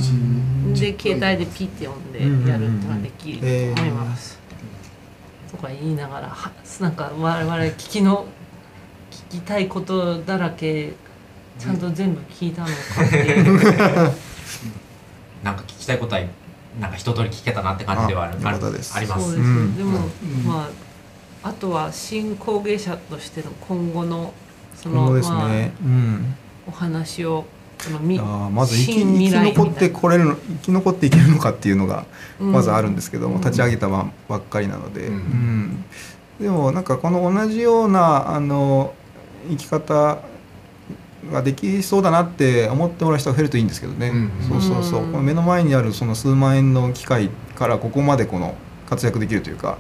で携帯でピッて読んでやるってのができると思います。とか言いながらはなんか我々聞きの聞きたいことだらけちゃんと全部聞いたのかっていう。なんか聞きたいことはなんか一通り聞けたなって感じではあるああるよかったです。あります。そうですね、うん。でも、うん。まああとは新工芸者としての今後のその今後ですまあね、うん。お話をそのみあーまず生き新生き残ってこれるの生き残っていけるのかっていうのがうん。まずあるんですけども、うん。立ち上げたばばっかりなので、うん。うん。でもなんかこの同じようなあの生き方ができそうだなって思ってもらう人が増えるといいんですけどね、うん。そうそうそう、うん。この目の前にあるその数万円の機械からここまでこの活躍できるというか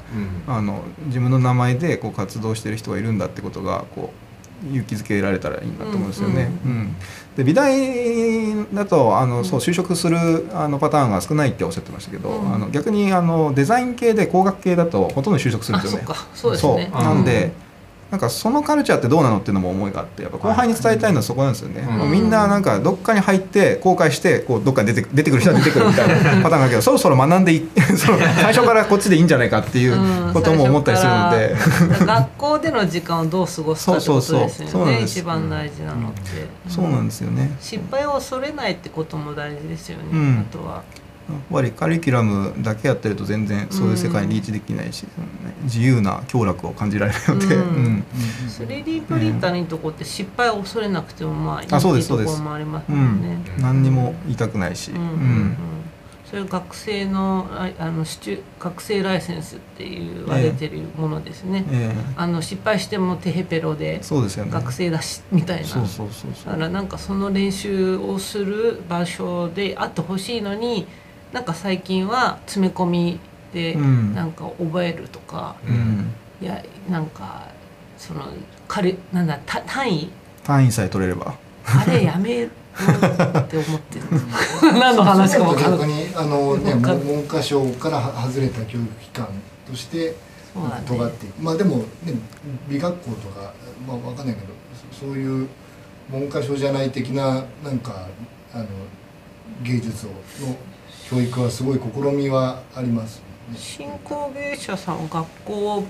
うん。あの自分の名前でこう活動してる人がいるんだってことがこう勇気づけられたらいいなと思うんですよね。ううんで美大だとあのそう就職するあのパターンが少ないっておっしゃってましたけど、うん。あの逆にあのデザイン系で工学系だとほとんど就職するんですよね。あそっか。そうですね。そう。なんで、なんかそのカルチャーってどうなのっていうのも思いがあってやっぱ後輩に伝えたいのはそこなんですよね、うんもうみんななんかどっかに入って公開してこうどっかに出て出てくる人は出てくるみたいなパターンがあるけど そろそろ学んでい その 最初からこっちでいいんじゃないかっていううん。ことも思ったりするので、学校での時間をどう過ごすかってことですよね。一番大事なのって、そうなんですよね。失敗を恐れないってことも大事ですよね、うん。あとはぱりカリキュラムだけやってると全然そういう世界にリーチできないし、そのね自由な享楽を感じられるので、うん。うん、3D プリンターのいいとこって失敗を恐れなくてもまあいいとこですそうです。ろもありますうもんね。ん、何にも痛くないし、うん。うん。うんうん。それ学生のああのシチュ学生ライセンスって言われてるものですね。えあの失敗してもテヘペロでえそうですよね。学生だしみたいな。そうそうそうそう。だからなんかその練習をする場所であってほしいのになんか最近は詰め込みでうん。なんか覚えるとか、うん、いやなんかその彼なんだた単位？単位さえ取れれば。あれやめろって思ってる。何の話か分から逆ない。にあのね文文科省からは外れた教育機関として尖ってまあでもね美学校とかまあわかんないけどそそういう文科省じゃない的ななんかあの芸術をの教育はすごい試みはあります。よね。新工芸者さん学校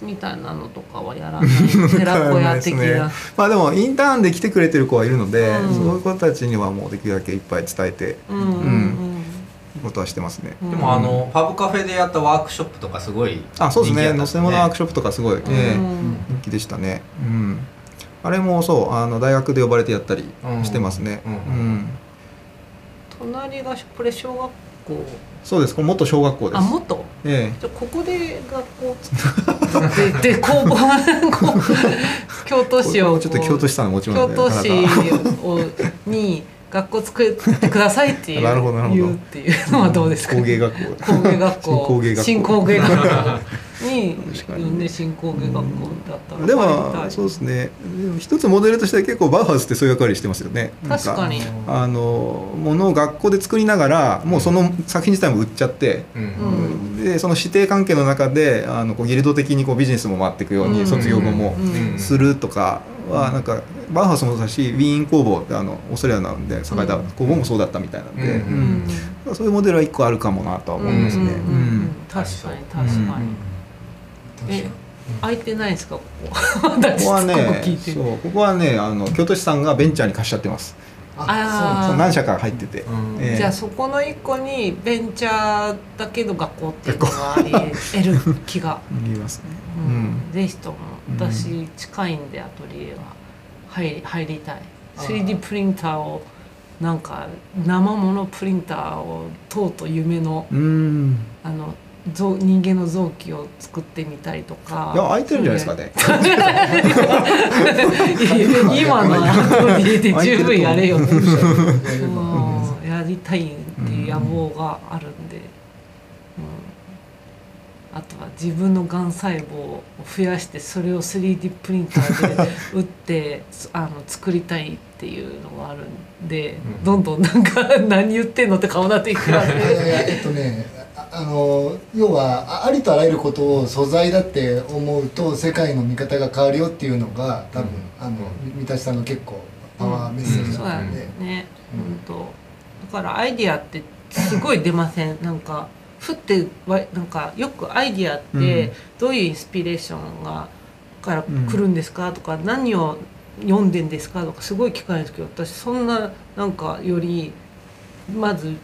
みたいなのとかはやらない。寺子屋的な、まあでもインターンで来てくれてる子はいるので、うん。そういう子たちにはもうできるだけいっぱい伝えてうんうんうん。ことはしてますね、うん。でもあのファブカフェでやったワークショップとかすごいあそうですね。乗せ物ワークシショップとかすごい、えうえん。人気でしたね。うん。あれもそうあの大学で呼ばれてやったりしてますね。うん。うん隣がこれ小学校。そうです。これ元小学校です。あ元？えじゃあここで学校作って で工房京都え市をちょっと京都市さんの持ち物京都市をに学校作ってくださいっていう なるほどなるほど。言うっていうのはどうですか、工芸学校工芸学校。新工芸学校。新工芸学校に呼んで新工芸学校だったらでもそうですね。一つモデルとしては結構バウハウスってそういう役割してますよね。確かに。あのものを学校で作りながらもうその作品自体も売っちゃって、うん。うんでその指定関係の中であのこうギルド的にこうビジネスも回っていくように、うん。卒業後もするとかはなんかバウハウスもそうだしウィーン工房ってあのオーストラリアなんで栄えたうん。工房もそうだったみたいなんで、うん。うんそういうモデルは一個あるかもなとは思いますね。確かに確かに、うん。確かに空いてないですか？ここ私ここはねそうここはねあの京都市さんがベンチャーに貸しちゃってます。あー。そう何社か入ってて、うん。ええ。じゃあそこの一個にベンチャーだけど学校っていうのがあり得る気が、言いますね。ううん。んぜひとも私近いんでアトリエは入り入りたい。3D プリンターをなんか生ものプリンターをとうとう夢の人間の臓器を作ってみたいとか。いや空いてるんじゃないですかね。今のアトリエで十分やれよってやりたいっていう野望があるんで、うん。あとは自分のがん細胞を増やしてそれを 3D プリンターで打ってつあの作りたいっていうのがあるんで、うん。どんどんなんか何言ってんのって顔になっていくからいやいやえっとねああの要はあありとあらゆることを素材だって思うと世界の見方が変わるよっていうのが多分、あの三田さんの結構パワーメッセージそうやだったんで、ね、うん。本当。だからアイディアってすごい出ません？なんかふってわなんかよくアイディアっうん。てどういうインスピレーションがから来るんですか？とか何を読んでんですか？とかすごい聞かれるんですけど私そんななんかよりまず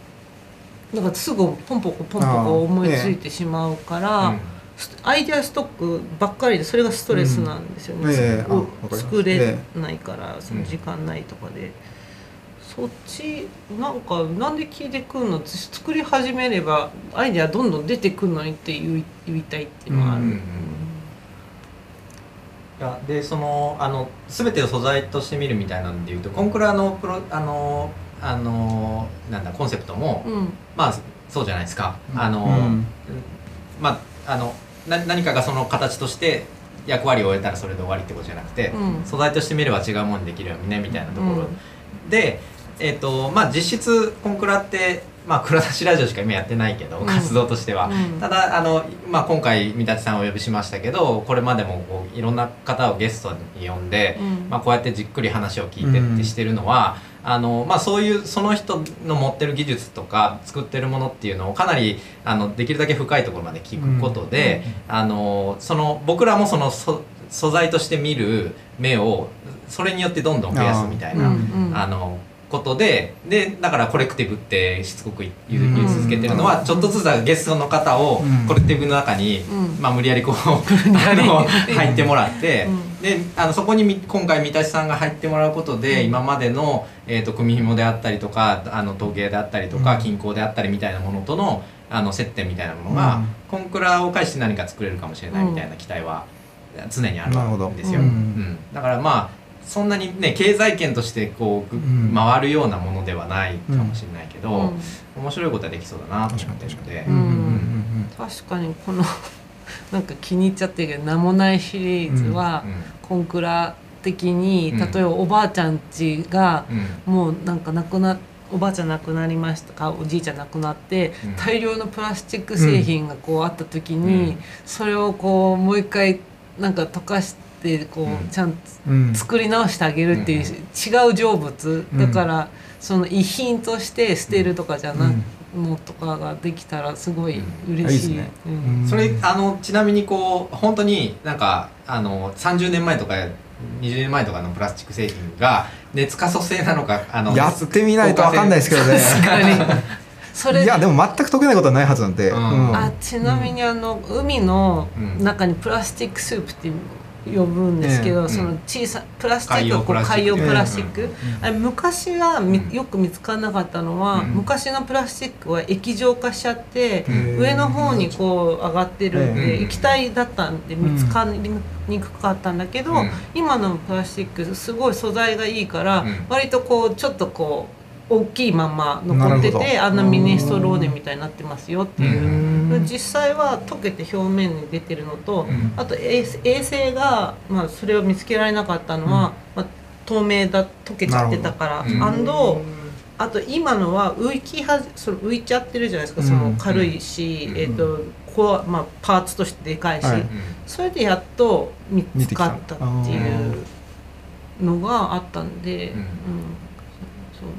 なんかすぐポンポコポンポコ思いついてしまうから。スアイデアストックばっかりでそれがストレスなんですよね、うん。ええ。あをわかります作れないからその時間ないとかで、そっちなんかなんで聞いてくるの？私作り始めればアイデアどんどん出てくるのにって言い言いたいっていうのがある、うんでそのあの全てを素材として見るみたいなんでいうとコンクラのプロあのあのなんだコンセプトも、うん。まあそうじゃないですか、うん。あの、うん。まああのな何かがその形として役割を終えたらそれで終わりってことじゃなくて、うん。素材として見れば違うものにできるよねみたいなところ、うん。で、えーとまあ、実質コンクラって、まあ、蔵出しラジオしか今やってないけど、うん。活動としては、うん。ただあの、まあ、今回三立さんをお呼びしましたけどこれまでもこういろんな方をゲストに呼んで、うん。まあ、こうやってじっくり話を聞いてうんってしてるのは、あのまあ、そういうその人の持ってる技術とか作ってるものっていうのをかなりあのできるだけ深いところまで聞くことで、あのその僕らもその素素材として見る目をそれによってどんどん増やすみたいな。うんうんあのことででだからコレクティブってしつこく言い続続けてるのはちょっとずつゲストの方をうん。コレクティブの中に、うん。まあ、無理やりこう あの入ってもらって、うん。であのそこにみ今回三田さんが入ってもらうことで、今までの、えー、と組紐であったりとかあの時計であったりとか、うん。金工であったりみたいなものとのあの接点みたいなものが、うん。コンクラを介して何か作れるかもしれないみたいな期待は常にあるんですよ。ううんん。だからまあそんなにね経済圏としてこう、うん。回るようなものではないかもしれないけど、うん。面白いことはできそうだなと思ってるので、確かにこの なんか気に入っちゃってるけど「名もない」シリーズは、コンクラ的にうん。例えばおばあちゃんちがうん。もうなんか亡くなおばあちゃん亡くなりましたかおじいちゃん亡くなって、うん。大量のプラスチック製品がこうあった時に、うん。それをこうもう一回なんか溶かしてこう、うん。ちゃんとうん。作り直してあげるっていう、うん違う成仏。うん。だから、その遺品として捨てるとかじゃなうん。のとかができたらすごいうん。嬉しい。いいですね。うん。うん。それあのちなみにこう本当になんかあの30年前とか20年前とかのプラスチック製品が熱可塑性なのかあのやってみないとわかんないですけどね。確かに。それいやでも全く解けないことはないはずなんで、うん。うんあちなみにあの海のうん。中にプラスチックスープって呼ぶんですけど、うん。その小さプラスチックがこう海海洋プラスチック、クあれ昔はよく見つからなかったのは、うん。昔のプラスチックは液状化しちゃって、うん。上の方にこう上がってるんで、うん。液体だったんで見つかりにくかったんだけど、うん。今のプラスチックすごい素材がいいから、うん。割とこうちょっとこう大きいまんま残っててあんなミネストローネみたいになってますよっていう。うん。実際は溶けて表面に出てるのと、うん。あと衛衛星が、まあ、それを見つけられなかったのは、まあ、透明だ溶けちゃってたから、アンドあと今のは浮きはその浮いちゃってるじゃないですか、うん。その軽いし、うん。えーとこうまあ、パーツとしてでかいし、はい。それでやっと見つかったっていうのがあったんで、うん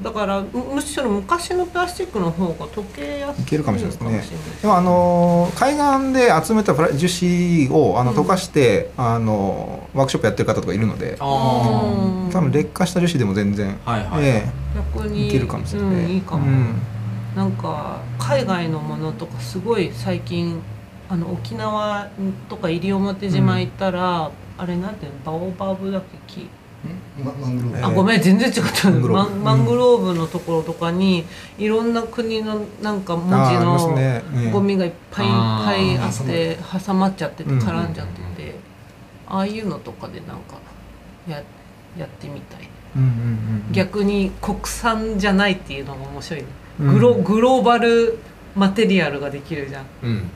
だからむむしろ昔のプラスチックの方が溶けやすいい。けるかもしれないですね。でもあのー海岸で集めたプラ樹脂をあのうん。溶かして、あのワークショップやってる方とかいるので多分劣化した樹脂でも全然、あはいはい、え逆にいけるかもしれない。うん、いいかも、うん。なんか海外のものとかすごい最近あの沖縄とか西表島行ったら、あれなんていうのバオバブだっけ？木あごめん全然違った。マングローブマンマングローブのところとかにいろんな国のなんか文字のゴミがいっぱいいっぱいあって挟まっちゃっててうん。絡んじゃってて。ああいうのとかでなんかややってみたい。うんうんうん逆に国産じゃないっていうのが面白いグログローバルマテリアルができるじゃん。うんうん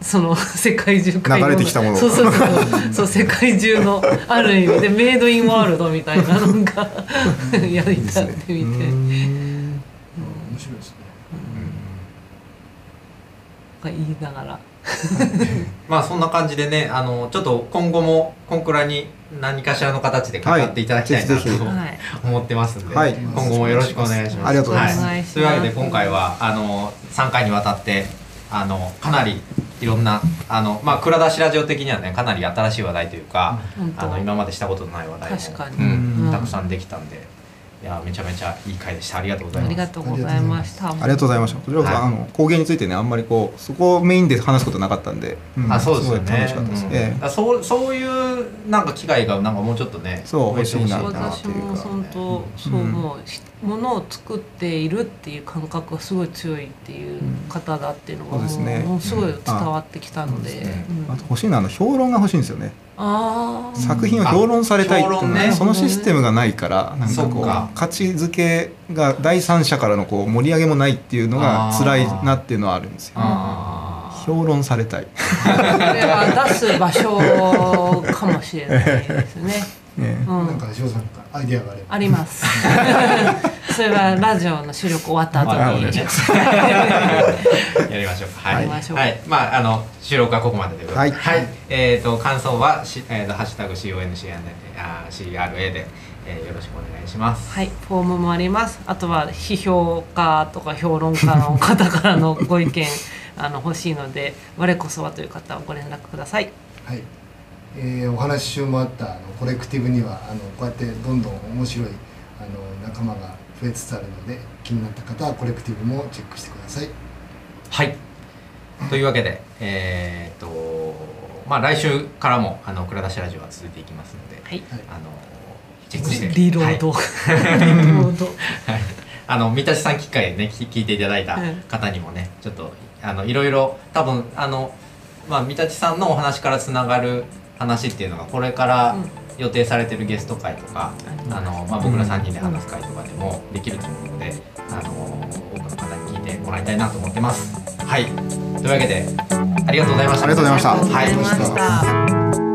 その 世界中海洋流れてきたものそうそうそう。そう世界中のある意味。でメイドインワールドみたいな のがやりたってみて、うん。面白いですね。言いながら。まあそんな感じでねあのちょっと今後もコンクラに何かしらの形で関わってい。ただきたいなと思ってますんで、はい。今後もよろしくお願いします。ありがとうございます。お願いというわけで今回はあの3回にわたってあのかなりいろんなあのまあ蔵出しラジオ的にはねかなり新しい話題というか、本当。あの今までしたことのない話題もたくさんできたんでいやめちゃめちゃいい回でした。ありがとうございます。ありがとうございました。ありがとうございました。こちらこそ、はいあの工芸についてねあんまりこうそこをメインで話すことなかったんで、ん。あそうですよね。楽しかったです、うん。えだからそうそういうなんか機会がなんかもうちょっとねそう増えてほしい欲しいな私も本当そう思う、し物を作っているっていう感覚がすごい強いっていう方だっていうのがもう,、そうですごい伝わってきたので、うんそうですね。うんあと欲しいのはあの評論が欲しいんですよね、作品を評論されたいっていうね。そのシステムがないからなんかこう価値づけが第三者からのこう盛り上げもないっていうのが辛いなっていうのはあるんですよ。評論されたい、これは出す場所かもしれないですね。ねうんなんか翔さんアイデアがあればあります。それはラジオの収録終わった後に。やりましょうか。はい。はい。まああの収録はここまでということで。はいえっ、と感想はしえっ、とハッシュタグ C O N C R A あー C R A で、えーよろしくお願いします。はい、フォームもあります。あとは批評家とか評論家の方からのご意見あの欲しいので、我こそはという方はご連絡ください。はい、えーお話し中もあったあのコレクティブにはあのこうやってどんどん面白いあの仲間が増えつつあるので気になった方はコレクティブもチェックしてください。はい。というわけでえーっとまあ来週からもあの蔵出しラジオは続いていきますので、はい。あのチェックしてリロード、はい。リロード。はい、あの三田さん機会でね聞聞いていただいた方にもねちょっとあのいろいろ多分あのまあ三田さんのお話からつながる話っていうのがこれから予定されてるゲスト会とか、あのまあ、僕ら3人で話す会とかでもできると思うので、あの多くの方に聞いてもらいたいなと思ってます。はい。というわけでありがとうございました。ありがとうございました。ありがとうございました。